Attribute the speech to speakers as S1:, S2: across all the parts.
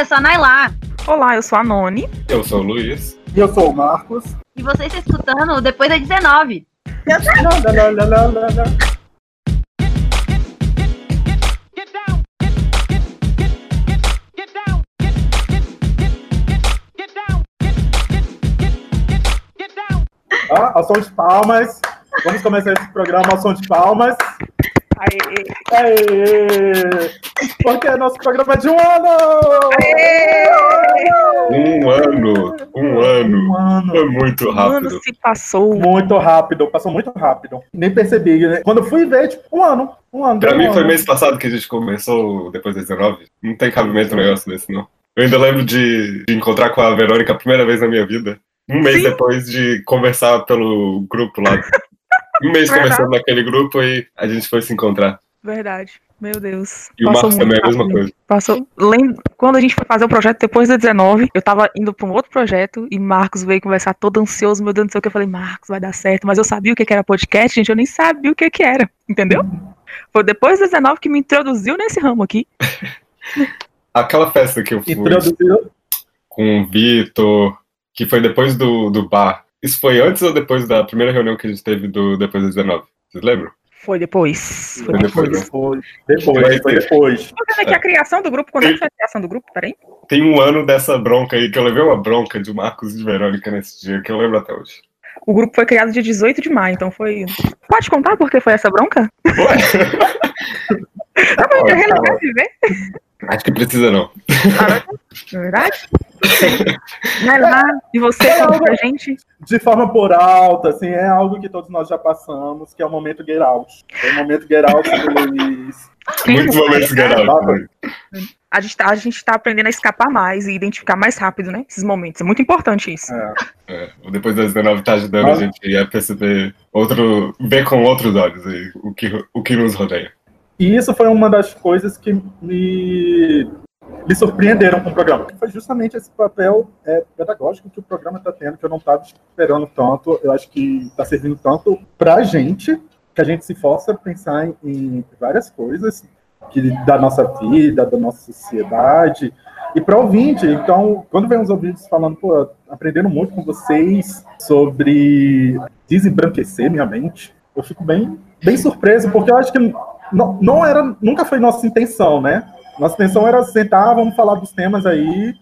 S1: eu sou a Nailá.
S2: Olá, eu sou a Noni.
S3: Eu sou o Luiz.
S4: E eu sou o Marcos.
S1: E você está escutando depois das 19.
S4: Lá, lá, lá, lá, lá, lá. Ah, ao som de palmas. Vamos começar esse programa ao som de palmas.
S2: Aê.
S4: Aê! Porque nosso programa é de um ano!
S3: Um ano. Um ano.
S4: Um ano.
S3: Foi muito
S2: O ano
S3: rápido.
S2: se passou.
S4: Muito rápido, passou muito rápido. Nem percebi. né? Quando eu fui ver, tipo, um ano. Um ano.
S3: Pra
S4: deu
S3: mim
S4: um
S3: foi
S4: ano.
S3: mês passado que a gente começou depois das 19. Não tem cabimento um negócio desse, não. Eu ainda lembro de, de encontrar com a Verônica a primeira vez na minha vida. Um mês
S2: Sim.
S3: depois de conversar pelo grupo lá. Um mês
S2: Verdade.
S3: conversando naquele grupo e a gente foi se encontrar.
S2: Verdade. Meu Deus.
S3: E o Marcos também é a mesma coisa.
S2: Passou. Lembro, quando a gente foi fazer o projeto depois da 19, eu tava indo pra um outro projeto e Marcos veio conversar todo ansioso, meu Deus do céu, que eu falei, Marcos, vai dar certo. Mas eu sabia o que que era podcast, gente, eu nem sabia o que que era, entendeu? Foi depois da 19 que me introduziu nesse ramo aqui.
S3: Aquela festa que eu fui
S4: Introduziu.
S3: com o Vitor, que foi depois do, do bar. Isso foi antes ou depois da primeira reunião que a gente teve do depois das 19? Vocês lembram?
S2: Foi depois. Foi
S3: Foi
S2: depois.
S3: depois.
S4: Depois. Depois. Foi depois.
S2: Tô vendo aqui a criação do grupo. Quando é que foi a criação do grupo? Peraí.
S3: Tem um ano dessa bronca aí, que eu levei uma bronca de Marcos e de Verônica nesse dia, que eu lembro até hoje.
S2: O grupo foi criado dia 18 de maio, então foi. Pode contar por que foi essa bronca? Pra
S3: Olha,
S2: relembrar de ver?
S3: Acho que precisa não.
S2: É verdade? Vai lá. E você, conta pra gente?
S4: De forma por alta, assim, é algo que todos nós já passamos, que é o momento get out. É o momento get out do Luiz.
S3: Muitos momentos garados.
S2: A gente, tá, a gente tá aprendendo a escapar mais e identificar mais rápido, né? Esses momentos. É muito importante isso.
S4: É.
S3: É, o depois das 19 tá ajudando a gente a perceber outro. ver com outros olhos aí, o que, o que nos rodeia.
S4: E isso foi uma das coisas que me, me surpreenderam com o programa. Foi justamente esse papel é, pedagógico que o programa está tendo, que eu não estava esperando tanto. Eu acho que está servindo tanto para a gente, que a gente se força a pensar em, em várias coisas que, da nossa vida, da nossa sociedade, e para ouvinte. Então, quando vem os ouvintes falando, pô, aprendendo muito com vocês sobre desembranquecer minha mente, eu fico bem, bem surpreso, porque eu acho que não, não era, nunca foi nossa intenção, né? Nossa intenção era sentar, vamos falar dos temas aí,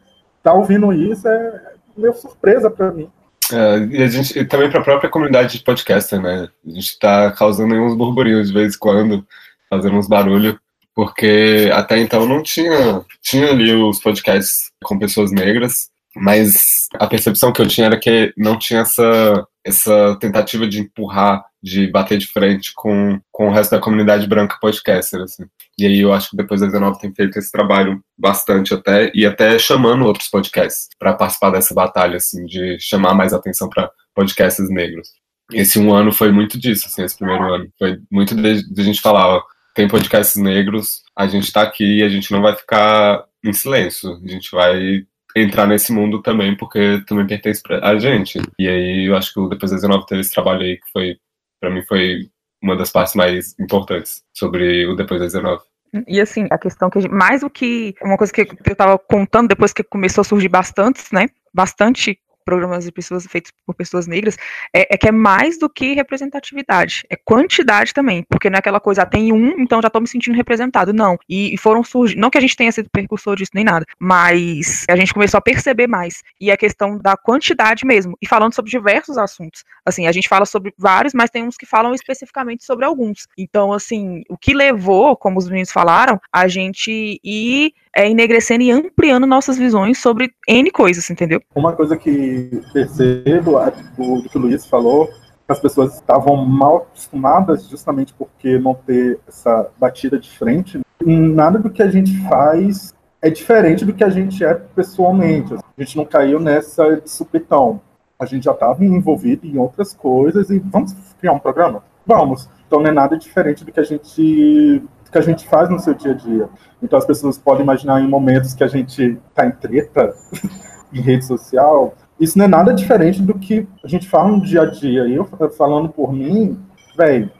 S4: tá ouvindo isso, é meio surpresa para mim.
S3: É, e a gente, e também para a própria comunidade de podcaster, né? A gente está causando uns burburinhos de vez em quando, fazendo uns barulhos, porque até então não tinha. Tinha ali os podcasts com pessoas negras, mas a percepção que eu tinha era que não tinha essa, essa tentativa de empurrar, de bater de frente com, com o resto da comunidade branca podcaster, assim. E aí eu acho que depois da 19 tem feito esse trabalho bastante até, e até chamando outros podcasts para participar dessa batalha, assim, de chamar mais atenção para podcasts negros. Esse um ano foi muito disso, assim, esse primeiro ano. Foi muito de, de a gente falar, ó, tem podcasts negros, a gente tá aqui e a gente não vai ficar em silêncio. A gente vai entrar nesse mundo também, porque também pertence a gente. E aí eu acho que o Depois das 19 teve esse trabalho aí que foi, para mim, foi uma das partes mais importantes sobre o Depois das 19.
S2: E assim, a questão que a gente, mais do que uma coisa que eu tava contando depois que começou a surgir bastantes, né? Bastante programas de pessoas feitos por pessoas negras, é, é que é mais do que representatividade, é quantidade também, porque não é aquela coisa, ah, tem um, então já tô me sentindo representado, não. E, e foram surgindo, não que a gente tenha sido percursor disso nem nada, mas a gente começou a perceber mais, e a questão da quantidade mesmo, e falando sobre diversos assuntos. Assim, a gente fala sobre vários, mas tem uns que falam especificamente sobre alguns. Então, assim, o que levou, como os meninos falaram, a gente ir é, enegrecendo e ampliando nossas visões sobre N coisas, entendeu?
S4: Uma coisa que percebo é, do, do que o Luiz falou, que as pessoas estavam mal acostumadas justamente porque não ter essa batida de frente. Nada do que a gente faz é diferente do que a gente é pessoalmente. A gente não caiu nessa de supetão. A gente já estava envolvido em outras coisas e vamos criar um programa? Vamos. Então não é nada diferente do que a gente que a gente faz no seu dia a dia. Então as pessoas podem imaginar em momentos que a gente está em treta em rede social, isso não é nada diferente do que a gente fala no dia a dia. Eu falando por mim, velho,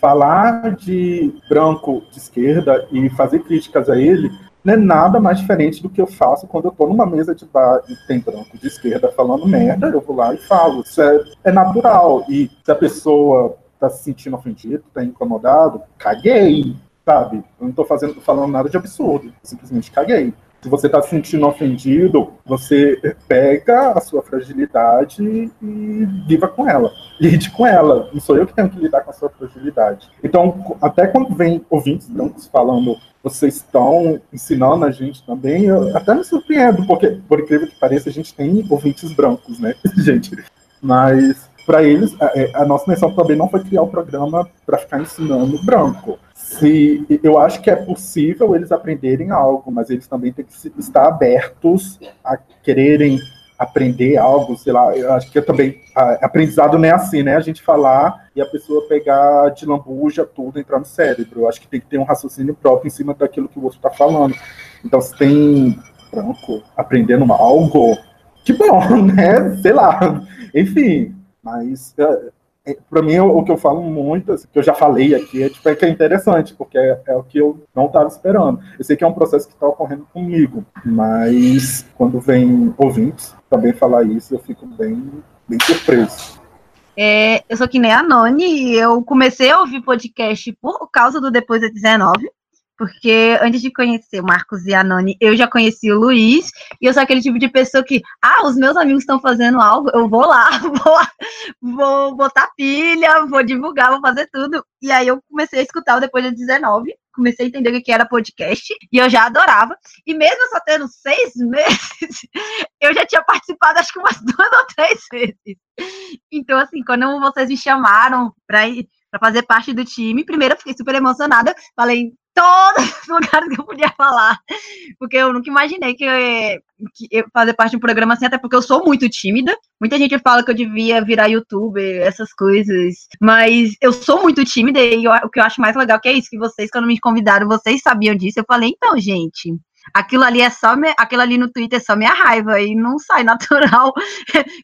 S4: falar de branco de esquerda e fazer críticas a ele não é nada mais diferente do que eu faço quando eu tô numa mesa de bar e tem branco de esquerda falando merda, eu vou lá e falo. Isso é, é natural. E se a pessoa tá se sentindo ofendido, tá incomodado, caguei, sabe? Eu não tô fazendo, falando nada de absurdo, simplesmente caguei. Se você está se sentindo ofendido, você pega a sua fragilidade e viva com ela. Lide com ela. Não sou eu que tenho que lidar com a sua fragilidade. Então, até quando vem ouvintes brancos falando, vocês estão ensinando a gente também, eu até me surpreendo, porque, por incrível que pareça, a gente tem ouvintes brancos, né, gente? Mas, para eles, a, a nossa missão também não foi criar o programa para ficar ensinando branco se eu acho que é possível eles aprenderem algo, mas eles também têm que estar abertos a quererem aprender algo, sei lá, eu acho que é também a, aprendizado não é assim, né? A gente falar e a pessoa pegar de lambuja tudo entrar no cérebro. Eu acho que tem que ter um raciocínio próprio em cima daquilo que o outro está falando. Então, se tem branco aprendendo algo, que bom, né? Sei lá. Enfim, mas é, é, para mim, o, que eu falo muito, assim, que eu já falei aqui, é, tipo, é que é interessante, porque é, é o que eu não estava esperando. Eu sei que é um processo que está ocorrendo comigo, mas quando vem ouvintes também falar isso, eu fico bem, bem surpreso.
S1: É, eu sou que nem a Noni, eu comecei a ouvir podcast por causa do Depois da 19, porque antes de conhecer o Marcos e a Noni, eu já conheci o Luiz, e eu sou aquele tipo de pessoa que, ah, os meus amigos estão fazendo algo, eu vou lá, vou, vou botar pilha, vou divulgar, vou fazer tudo. E aí eu comecei a escutar depois de 19, comecei a entender o que era podcast, e eu já adorava. E mesmo só tendo seis meses, eu já tinha participado acho que umas duas ou três vezes. Então, assim, quando vocês me chamaram para ir para fazer parte do time. Primeiro, fiquei super emocionada. Falei, todos os lugares que eu podia falar, porque eu nunca imaginei que eu, que eu fazer parte de um programa assim, até porque eu sou muito tímida. Muita gente fala que eu devia virar youtuber, essas coisas, mas eu sou muito tímida e eu, o que eu acho mais legal que é isso, que vocês, quando me convidaram, vocês sabiam disso. Eu falei, então, gente, aquilo ali é só me, aquilo ali no Twitter é só minha raiva e não sai natural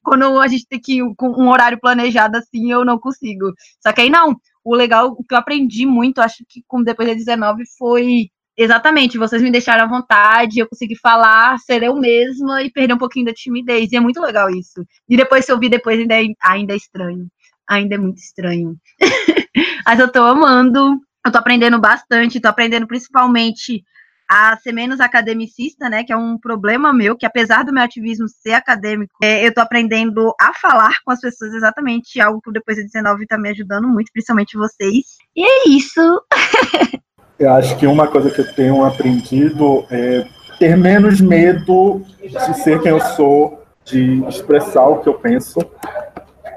S1: quando a gente tem que ir com um horário planejado assim eu não consigo só que aí não o legal, o que eu aprendi muito, acho que depois da 19, foi exatamente, vocês me deixaram à vontade, eu consegui falar, ser eu mesma e perder um pouquinho da timidez. E é muito legal isso. E depois, se eu ouvir depois, ainda é, ainda é estranho. Ainda é muito estranho. Mas eu tô amando, eu tô aprendendo bastante, tô aprendendo principalmente a ser menos academicista, né, que é um problema meu, que apesar do meu ativismo ser acadêmico, é, eu estou aprendendo a falar com as pessoas exatamente, algo que depois de 19 está me ajudando muito, principalmente vocês. E é isso.
S4: eu acho que uma coisa que eu tenho aprendido é ter menos medo de ser quem eu sou, de expressar o que eu penso.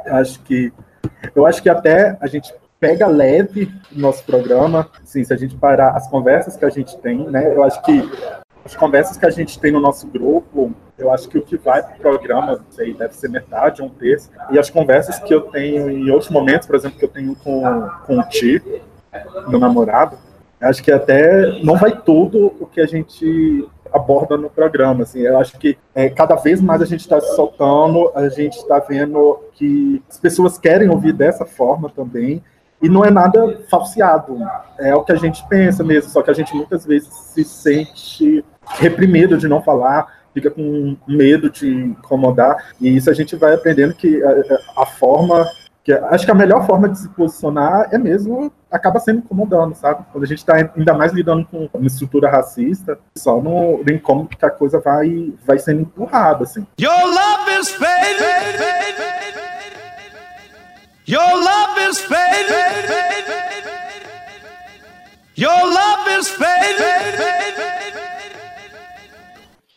S4: Acho que eu acho que até a gente pega leve o nosso programa. Assim, se a gente parar as conversas que a gente tem, né? Eu acho que as conversas que a gente tem no nosso grupo, eu acho que o que vai para o programa, não sei, deve ser metade, um terço. E as conversas que eu tenho em outros momentos, por exemplo, que eu tenho com, com o Ti, meu namorado, acho que até não vai tudo o que a gente aborda no programa. Assim, eu acho que é, cada vez mais a gente está se soltando, a gente está vendo que as pessoas querem ouvir dessa forma também. E não é nada falseado, é o que a gente pensa mesmo, só que a gente muitas vezes se sente reprimido de não falar, fica com medo de incomodar, e isso a gente vai aprendendo que a, a forma, acho que a melhor forma de se posicionar é mesmo, acaba sendo incomodando, sabe? Quando a gente está ainda mais lidando com uma estrutura racista, só no, no incômodo que a coisa vai, vai sendo empurrada, assim. Your love is fading.
S3: Your love is fading. Your love is fading.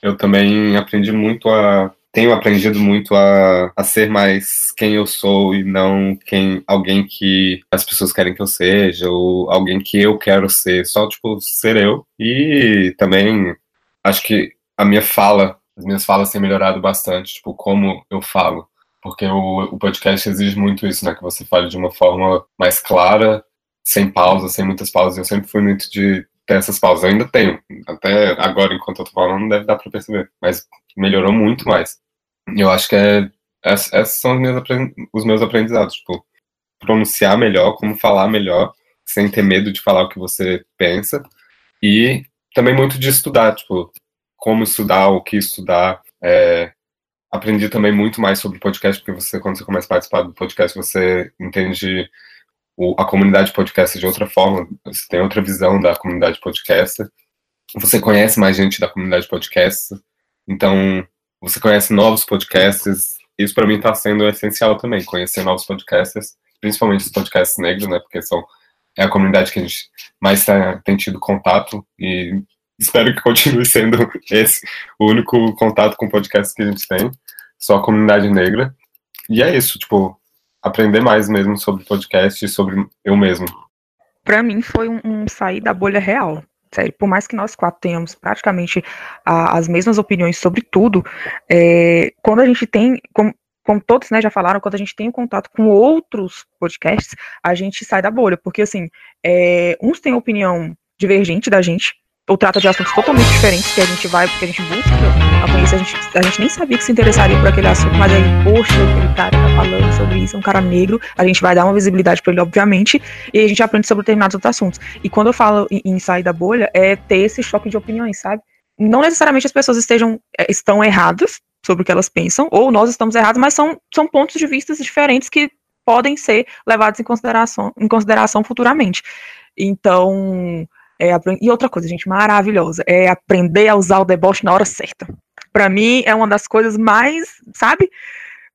S3: Eu também aprendi muito a tenho aprendido muito a, a ser mais quem eu sou e não quem alguém que as pessoas querem que eu seja ou alguém que eu quero ser, só tipo ser eu. E também acho que a minha fala, as minhas falas têm melhorado bastante, tipo como eu falo porque o, o podcast exige muito isso, né? Que você fale de uma forma mais clara, sem pausas, sem muitas pausas. Eu sempre fui muito de ter essas pausas. Eu ainda tenho. Até agora, enquanto eu tô falando, não deve dar pra perceber. Mas melhorou muito mais. Eu acho que é, esses são os meus, os meus aprendizados. Tipo, pronunciar melhor, como falar melhor, sem ter medo de falar o que você pensa. E também muito de estudar, tipo, como estudar, o que estudar. É, aprendi também muito mais sobre podcast, porque você, quando você começa a participar do podcast, você entende o, a comunidade podcast de outra forma, você tem outra visão da comunidade podcast, você conhece mais gente da comunidade podcast, então você conhece novos podcasts, isso para mim está sendo essencial também, conhecer novos podcasts, principalmente os podcasts negros, né, porque são é a comunidade que a gente mais tá, tem tido contato e espero que continue sendo esse o único contato com podcasts que a gente tem, só a comunidade negra. E é isso, tipo, aprender mais mesmo sobre podcast e sobre eu mesmo.
S2: Para mim foi um, um, sair da bolha real. Sério, por mais que nós quatro tenhamos praticamente a, as mesmas opiniões sobre tudo, é, quando a gente tem, como, como todos né, já falaram, quando a gente tem contato com outros podcasts, a gente sai da bolha, porque assim, é, uns têm opinião divergente da gente, ou trata de assuntos totalmente diferentes que a gente vai, porque a gente busca a conhecer, a gente, a gente nem sabia que se interessaria por aquele assunto, mas aí, poxa, aquele cara tá falando sobre isso, é um cara negro, a gente vai dar uma visibilidade para ele, obviamente, e a gente aprende sobre determinados outros assuntos. E quando eu falo em, em sair da bolha, é ter esse choque de opiniões, sabe? Não necessariamente as pessoas estejam, é, estão erradas sobre o que elas pensam, ou nós estamos errados, mas são, são pontos de vista diferentes que podem ser levados em consideração, em consideração futuramente. Então, é, e outra coisa, gente, maravilhosa, é aprender a usar o deboche na hora certa. Para mim, é uma das coisas mais, sabe?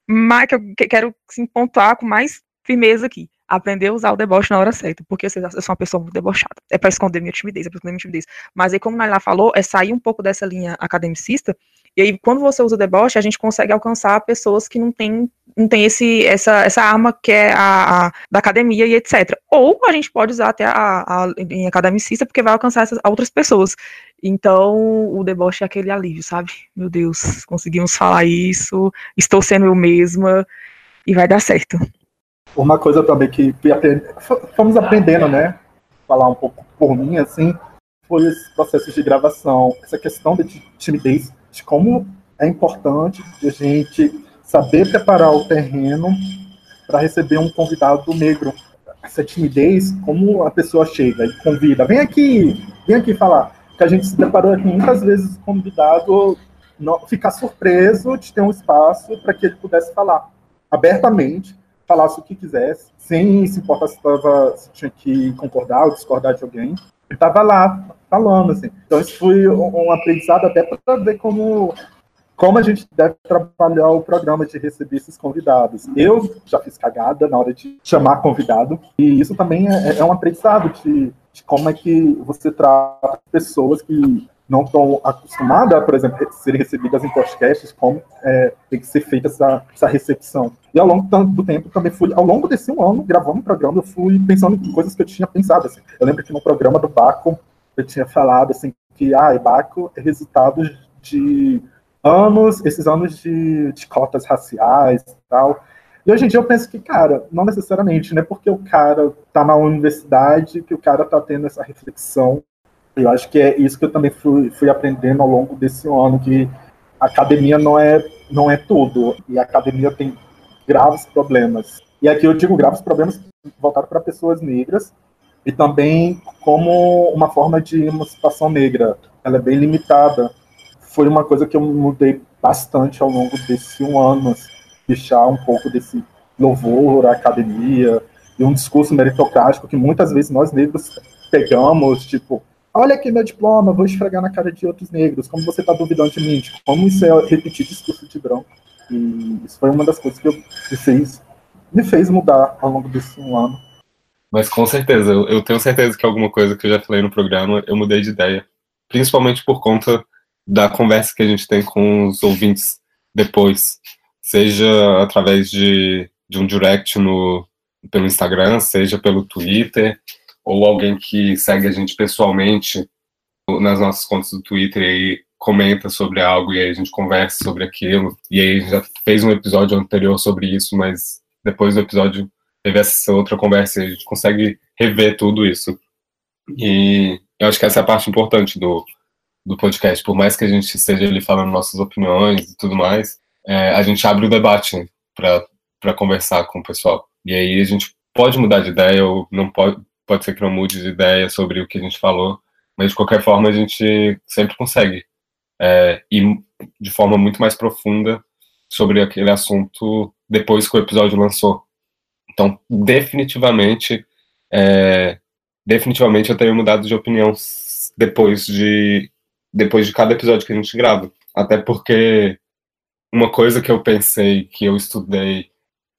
S2: Mais, que eu quero assim, pontuar com mais firmeza aqui. Aprender a usar o deboche na hora certa. Porque eu sou uma pessoa muito debochada. É para esconder minha timidez, é pra esconder minha timidez. Mas aí, como Naila falou, é sair um pouco dessa linha academicista e aí, quando você usa o deboche, a gente consegue alcançar pessoas que não têm não tem esse, essa, essa arma que é a, a, da academia e etc. Ou a gente pode usar até a, a, em academicista, porque vai alcançar essas outras pessoas. Então, o deboche é aquele alívio, sabe? Meu Deus, conseguimos falar isso, estou sendo eu mesma, e vai dar certo.
S4: Uma coisa também que, fomos aprendendo, né? Falar um pouco por mim, assim, foi esse processo de gravação, essa questão de timidez de como é importante a gente saber preparar o terreno para receber um convidado negro. Essa timidez, como a pessoa chega e convida, vem aqui, vem aqui falar. Que a gente se deparou aqui muitas vezes o convidado ficar surpreso de ter um espaço para que ele pudesse falar abertamente, falasse o que quisesse, sem se importar se, tava, se tinha que concordar ou discordar de alguém. Ele estava lá, falando, assim. Então isso foi um, um aprendizado até para ver como como a gente deve trabalhar o programa de receber esses convidados. Eu já fiz cagada na hora de chamar convidado, e isso também é, é um aprendizado de, de, como é que você trata pessoas que não estão acostumadas, por exemplo, a serem recebidas em podcasts, como é, tem que ser feita essa, essa recepção. E ao longo do tempo também fui, ao longo desse um ano, gravando o programa, eu fui pensando em coisas que eu tinha pensado. Assim. Eu lembro que no programa do Baco, eu tinha falado assim que ah, Baco é resultado de anos, esses anos de, de cotas raciais e tal. E hoje em dia eu penso que, cara, não necessariamente, né? Porque o cara tá na universidade que o cara tá tendo essa reflexão. Eu acho que é isso que eu também fui, fui aprendendo ao longo desse ano, que academia não é, não é tudo. E a academia tem graves problemas. E aqui eu digo graves problemas voltados para pessoas negras, e também como uma forma de emancipação negra. Ela é bem limitada. Foi uma coisa que eu mudei bastante ao longo desse um ano, assim, deixar um pouco desse louvor à academia e um discurso meritocrático que muitas vezes nós negros pegamos, tipo, olha aqui meu diploma, vou esfregar na cara de outros negros, como você está duvidando de mim, tipo, como isso é repetir discurso de branco. E isso foi uma das coisas que eu, me fez, me fez mudar ao longo desse um ano.
S3: Mas com certeza, eu, eu, tenho certeza que alguma coisa que eu já falei no programa eu mudei de ideia. Principalmente por conta da conversa que a gente tem com os ouvintes depois. Seja através de, de um direct no, pelo Instagram, seja pelo Twitter, ou alguém que segue a gente pessoalmente nas nossas contas do Twitter e comenta sobre algo e aí a gente conversa sobre aquilo. E aí já fez um episódio anterior sobre isso, mas depois do episódio teve essa outra conversa e a gente consegue rever tudo isso. E eu acho que essa é a parte importante do, do podcast. Por mais que a gente esteja ali falando nossas opiniões e tudo mais, é, a gente abre o debate para conversar com o pessoal. E aí a gente pode mudar de ideia ou não pode, pode ser que não mude de ideia sobre o que a gente falou, Mas de qualquer forma a gente sempre consegue é, ir de forma muito mais profunda sobre aquele assunto depois que o episódio lançou. Então, definitivamente, é, definitivamente eu tenho mudado de opinião depois de depois de cada episódio que a gente grava. Até porque uma coisa que eu pensei que eu estudei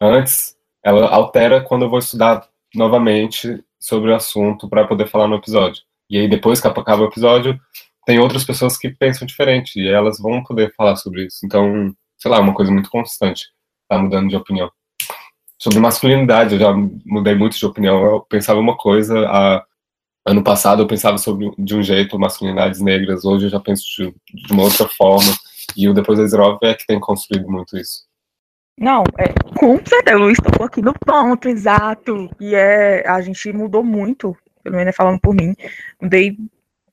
S3: antes, ela altera quando eu vou estudar novamente sobre o assunto para poder falar no episódio. E aí depois que acaba o episódio, tem outras pessoas que pensam diferente e elas vão poder falar sobre isso. Então, sei lá, é uma coisa muito constante, tá mudando de opinião. Sobre masculinidade, eu já mudei muito de opinião. Eu pensava uma coisa, a, ano passado eu pensava sobre de um jeito masculinidades negras, hoje eu já penso de, de uma outra forma. E o Depois da Zrov é que tem construído muito isso.
S2: Não, é, com certeza, o Luiz tocou aqui no ponto, exato. E é, a gente mudou muito, pelo menos falando por mim, mudei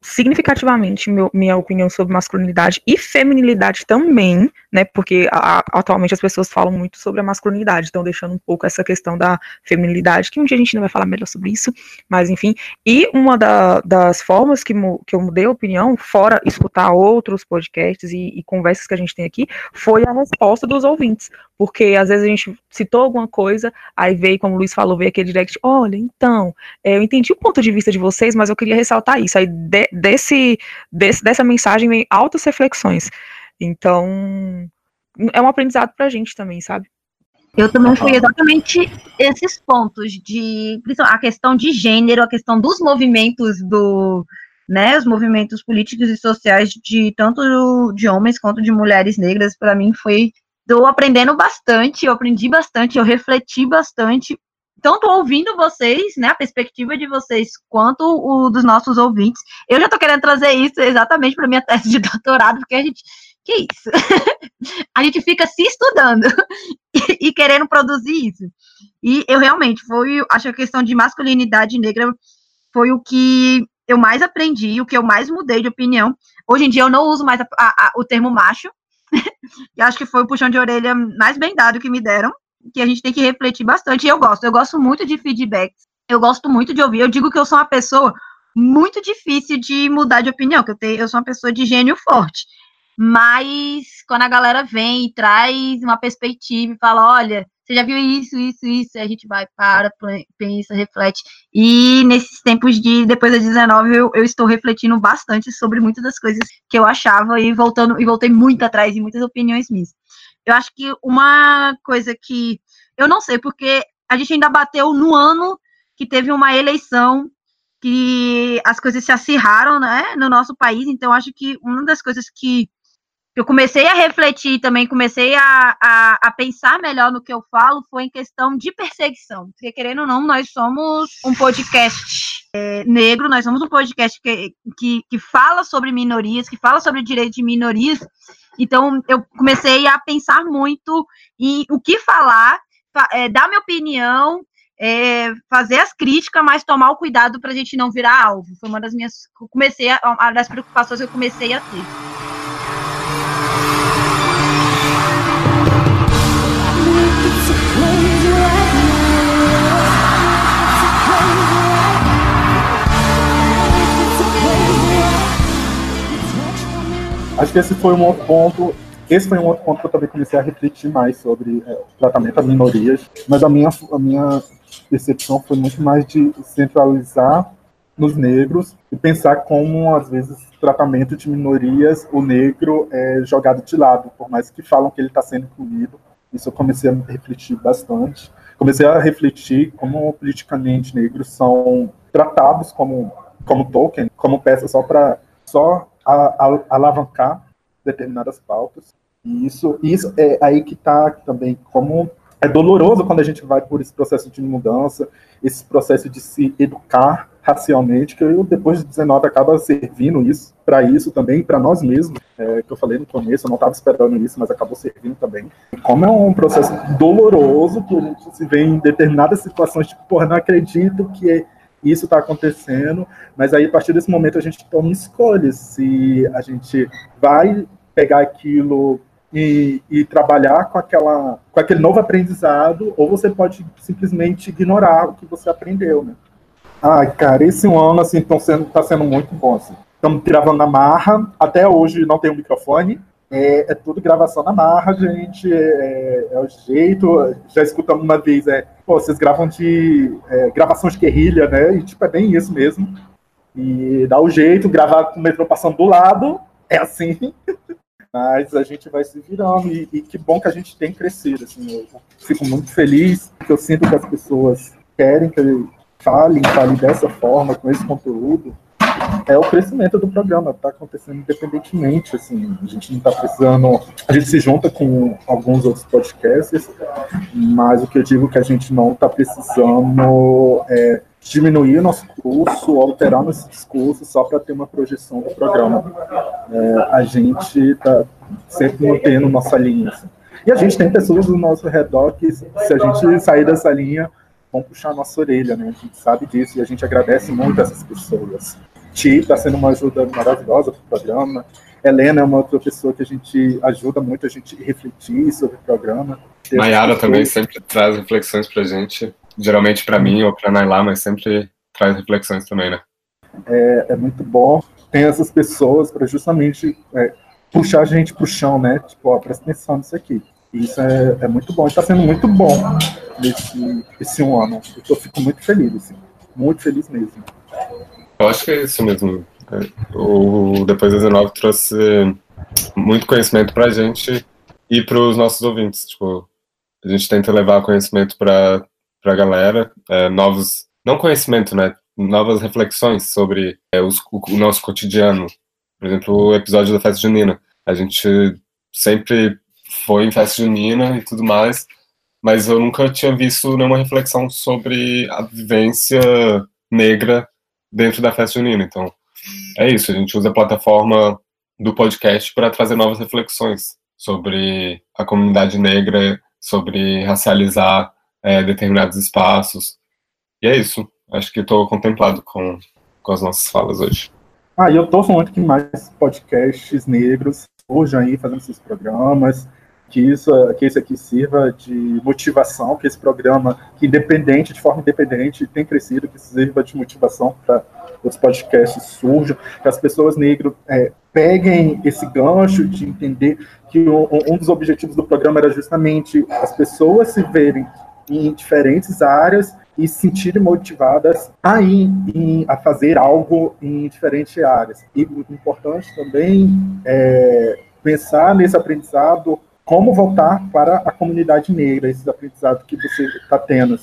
S2: significativamente meu, minha opinião sobre masculinidade e feminilidade também, né? Porque a, atualmente as pessoas falam muito sobre a masculinidade, estão deixando um pouco essa questão da feminilidade, que um dia a gente não vai falar melhor sobre isso, mas enfim. E uma da, das formas que, que eu mudei a opinião, fora escutar outros podcasts e, e conversas que a gente tem aqui, foi a resposta dos ouvintes. Porque às vezes a gente citou alguma coisa, aí veio, como o Luiz falou, veio aquele direct, olha, então, é, eu entendi o ponto de vista de vocês, mas eu queria ressaltar isso. Aí de, desse, desse, dessa mensagem vem altas reflexões. Então, é um aprendizado pra gente também, sabe?
S1: Eu também fui exatamente esses pontos de a questão de gênero, a questão dos movimentos do, né, os movimentos políticos e sociais de tanto de homens quanto de mulheres negras, para mim foi estou aprendendo bastante, eu aprendi bastante, eu refleti bastante, tanto ouvindo vocês, né, a perspectiva de vocês, quanto o dos nossos ouvintes. Eu já estou querendo trazer isso exatamente para minha tese de doutorado, porque a gente, que isso? a gente fica se estudando e, e querendo produzir isso. E eu realmente, foi, acho que a questão de masculinidade negra foi o que eu mais aprendi, o que eu mais mudei de opinião. Hoje em dia eu não uso mais a, a, o termo macho, e acho que foi o puxão de orelha mais bem dado que me deram, que a gente tem que refletir bastante. E eu gosto, eu gosto muito de feedbacks, eu gosto muito de ouvir. Eu digo que eu sou uma pessoa muito difícil de mudar de opinião, que eu, tenho, eu sou uma pessoa de gênio forte. Mas quando a galera vem e traz uma perspectiva e fala, olha, você já viu isso, isso, isso, a gente vai, para, pensa, reflete. E nesses tempos de depois das 19, eu, eu estou refletindo bastante sobre muitas das coisas que eu achava e voltando e voltei muito atrás em muitas opiniões minhas. Eu acho que uma coisa que eu não sei, porque a gente ainda bateu no ano que teve uma eleição que as coisas se acirraram, né, no nosso país. Então acho que uma das coisas que eu comecei a refletir também, comecei a, a, a, pensar melhor no que eu falo, foi em questão de perseguição. Porque, querendo ou não, nós somos um podcast é, negro, nós somos um podcast que, que, que fala sobre minorias, que fala sobre direitos de minorias. Então, eu comecei a pensar muito em o que falar, é, dar minha opinião, é, fazer as críticas, mas tomar o cuidado para a gente não virar alvo. Foi uma das minhas. Comecei a, das preocupações que eu comecei a ter.
S4: Acho que esse foi um outro ponto. Esse foi um outro ponto que eu também comecei a refletir mais sobre é, o tratamento às minorias, mas a minha, a minha percepção foi muito mais de centralizar nos negros e pensar como, às vezes, tratamento de minorias, o negro é jogado de lado, por mais que falam que ele está sendo incluído. Isso eu comecei a refletir bastante. Comecei a refletir como politicamente negros são tratados como, como token, como peça só para só a, a, alavancar determinadas pautas. E isso, isso é aí que está também como é doloroso quando a gente vai por esse processo de mudança, esse processo de se educar racialmente, que eu, depois de 19 acaba servindo isso para isso também, para nós mesmos, é, que eu falei no começo, eu não estava esperando isso, mas acabou servindo também. Como é um processo doloroso, que a gente se vê em determinadas situações, tipo, porra, não acredito que isso está acontecendo, mas aí a partir desse momento a gente toma escolhas se a gente vai pegar aquilo e, e, trabalhar com aquela com aquele novo aprendizado ou você pode simplesmente ignorar o que você aprendeu, né? Ai, cara, esse ano, assim, tão sendo, tá sendo muito bom, assim. Estamos gravando na marra, até hoje não tem um microfone, é, é tudo gravação na marra, gente, é, é, o jeito, já escutamos uma vez, é, pô, vocês gravam de é, gravação de guerrilha, né, e tipo, é bem isso mesmo, e dá o jeito, gravar com o metrô passando do lado, é assim, mas a gente vai se virando, e, e, que bom que a gente tem crescido, assim, eu fico muito feliz, porque eu sinto que as pessoas querem que eu fale, fale dessa forma, com esse conteúdo, é o crescimento do programa, está acontecendo independentemente, assim, a gente não está precisando, a gente se junta com alguns outros podcasts, mas o que eu digo que a gente não está precisando é diminuir nosso curso, alterar nosso discurso só para ter uma projeção do programa. É, a gente está sempre mantendo nossa linha. Assim. E a gente tem pessoas no nosso redor que, se a gente sair dessa linha, vão puxar a nossa orelha, né? A gente sabe disso e a gente agradece muito essas pessoas. Ti está sendo uma ajuda maravilhosa para o programa. Helena é uma outra pessoa que a gente ajuda muito a gente refletir sobre o programa.
S3: Nayara também sempre traz reflexões para a gente, geralmente para mim ou para Nailá, mas sempre traz reflexões também, né?
S4: É, é muito bom. Tem essas pessoas para justamente é, puxar a gente para o chão, né? Tipo, ó, presta atenção nisso aqui. Isso é, é muito bom. Está sendo muito bom nesse esse um ano. Eu fico muito feliz, assim. Muito feliz mesmo.
S3: Eu acho que é isso mesmo. O Depois das 19 trouxe muito conhecimento para a gente e para os nossos ouvintes. Tipo, a gente tenta levar conhecimento para a galera, é, novos, não conhecimento, né? Novas reflexões sobre é, os, o, nosso cotidiano. Por exemplo, o episódio da festa junina. A gente sempre foi em festa junina e tudo mais, mas eu nunca tinha visto nenhuma reflexão sobre a vivência negra dentro da festa junina. Então, é isso, a gente usa a plataforma do podcast para trazer novas reflexões sobre a comunidade negra, sobre racializar é, determinados espaços. E é isso. Acho que estou contemplado com, com as nossas falas hoje.
S4: Ah, e eu torço muito que mais podcasts negros surjam aí fazendo esses programas, que isso, que esse aqui sirva de motivação, que esse programa, que independente, de forma independente, tem crescido, que sirva de motivação para os podcasts surjam, que as pessoas negras é, peguem esse gancho de entender que um, um dos objetivos do programa era justamente as pessoas se verem em diferentes áreas e se sentirem motivadas a ir em, a fazer algo em diferentes áreas. E importante também é pensar nesse aprendizado como voltar para a comunidade negra, esse aprendizado que você está tendo,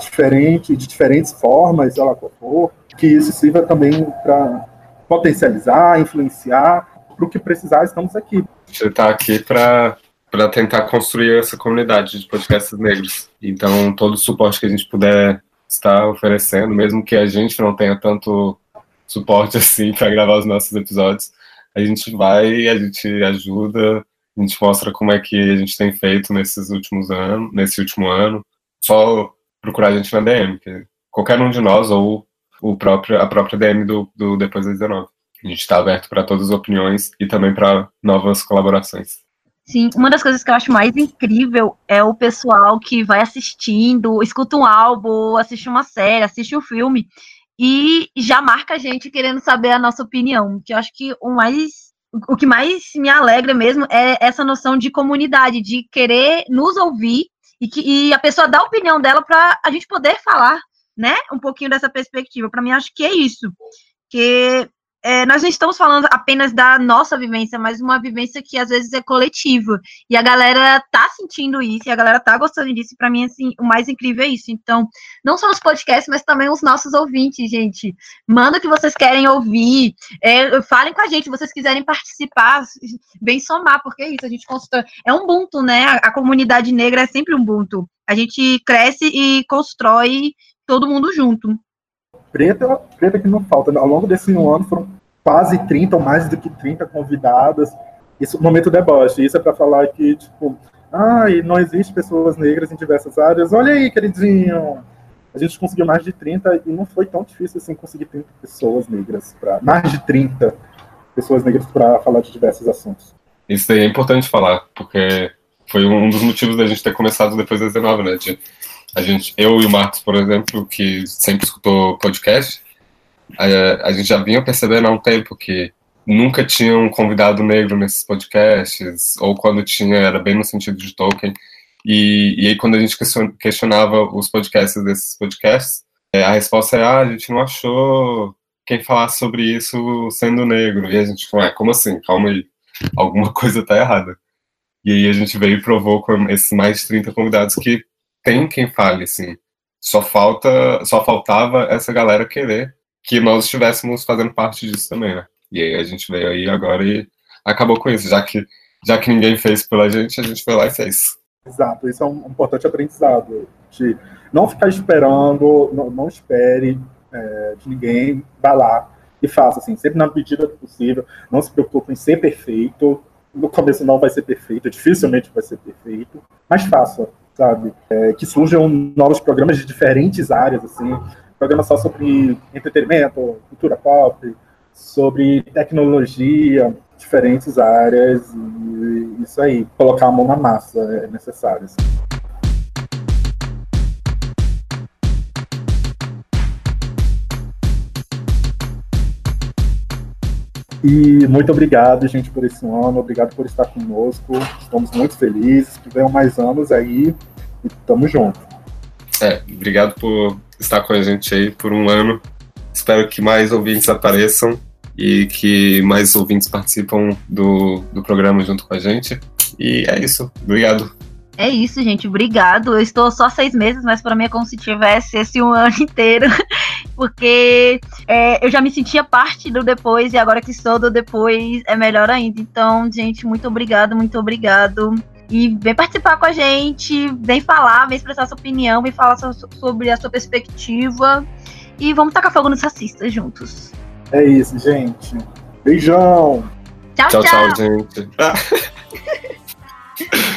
S4: diferente, de diferentes formas, ela for, que isso sirva também para potencializar, influenciar, para o que precisar, estamos aqui.
S3: Você está aqui para para tentar construir essa comunidade de podcasts negros. Então, todo o suporte que a gente puder estar oferecendo, mesmo que a gente não tenha tanto suporte assim para gravar os nossos episódios, a gente vai, a gente ajuda, a gente mostra como é que a gente tem feito nesses últimos anos, nesse último ano. Só procurar a gente na DM, que qualquer um de nós ou o próprio, a própria DM do, do Depois das 19. A gente está aberto para todas as opiniões e também para novas colaborações.
S1: Sim, uma das coisas que eu acho mais incrível é o pessoal que vai assistindo, escuta um álbum, assiste uma série, assiste um filme e já marca a gente querendo saber a nossa opinião. Que eu acho que o mais o que mais me alegra mesmo é essa noção de comunidade, de querer nos ouvir e, que, e a pessoa dar a opinião dela para a gente poder falar, né? Um pouquinho dessa perspectiva. Para mim, acho que é isso. Que é, nós não estamos falando apenas da nossa vivência, mas uma vivência que às vezes é coletiva. E a galera tá sentindo isso, e a galera tá gostando disso. Para mim, assim, o mais incrível é isso. Então, não só os podcasts, mas também os nossos ouvintes, gente. Manda o que vocês querem ouvir. É, falem com a gente, se vocês quiserem participar, vem somar, porque é isso, a gente constrói. É um bunto, né? A, a comunidade negra é sempre um bunto. A gente cresce e constrói todo mundo junto
S4: preta, preta que não falta. Ao longo desse um ano foram quase 30 ou mais do que 30 convidadas. Isso momento deboche. Isso é para falar que, tipo, ah, e não existe pessoas negras em diversas áreas. Olha aí, queridinho. A gente conseguiu mais de 30 e não foi tão difícil assim conseguir 30 pessoas negras para mais de 30 pessoas negras para falar de diversos assuntos.
S3: Isso daí é importante falar, porque foi um dos motivos da gente ter começado depois das 19, né? A gente, eu e o Marcos, por exemplo, que sempre escutou podcast, a, a gente já vinha percebendo há um tempo que nunca tinha um convidado negro nesses podcasts, ou quando tinha, era bem no sentido de Tolkien. E, e aí, quando a gente questionava os podcasts desses podcasts, é, a resposta é: ah, a gente não achou quem falasse sobre isso sendo negro. E a gente, ué, como assim? Calma aí, alguma coisa tá errada. E aí a gente veio e provou com esses mais de 30 convidados que tem quem fale, assim. Só falta, só faltava essa galera querer que nós estivéssemos fazendo parte disso também, né? E aí a gente veio aí agora e acabou com isso, já que já que ninguém fez pela gente, a gente foi lá e fez.
S4: Exato, isso é um importante aprendizado de não ficar esperando, não, não espere é, de ninguém, vá lá e faça assim, sempre na medida do possível, não se preocupe em ser perfeito, no começo não vai ser perfeito, dificilmente vai ser perfeito, mas faça, sabe? É, que surjam novos programas de diferentes áreas, assim, programa só sobre entretenimento, cultura pop, sobre tecnologia, diferentes áreas, e isso aí, colocar a mão na massa é necessário. Assim. E muito obrigado, gente, por esse ano. Obrigado por estar conosco. Estamos muito felizes. Que venham mais anos aí. E tamo junto.
S3: É, obrigado por estar com a gente aí por um ano. Espero que mais ouvintes apareçam e que mais ouvintes participam do, do programa junto com a gente. E é isso. Obrigado.
S1: É isso, gente. Obrigado. Eu estou só seis meses, mas para mim é como se tivesse esse um ano inteiro. Porque é, eu já me sentia parte do depois e agora que sou do depois é melhor ainda. Então, gente, muito obrigado, muito obrigado. E vem participar com a gente, vem falar, vem expressar sua opinião, vem falar so sobre a sua perspectiva. E vamos tacar fogo nos racistas juntos.
S4: É isso, gente. Beijão.
S1: Tchau, tchau,
S3: tchau, tchau gente.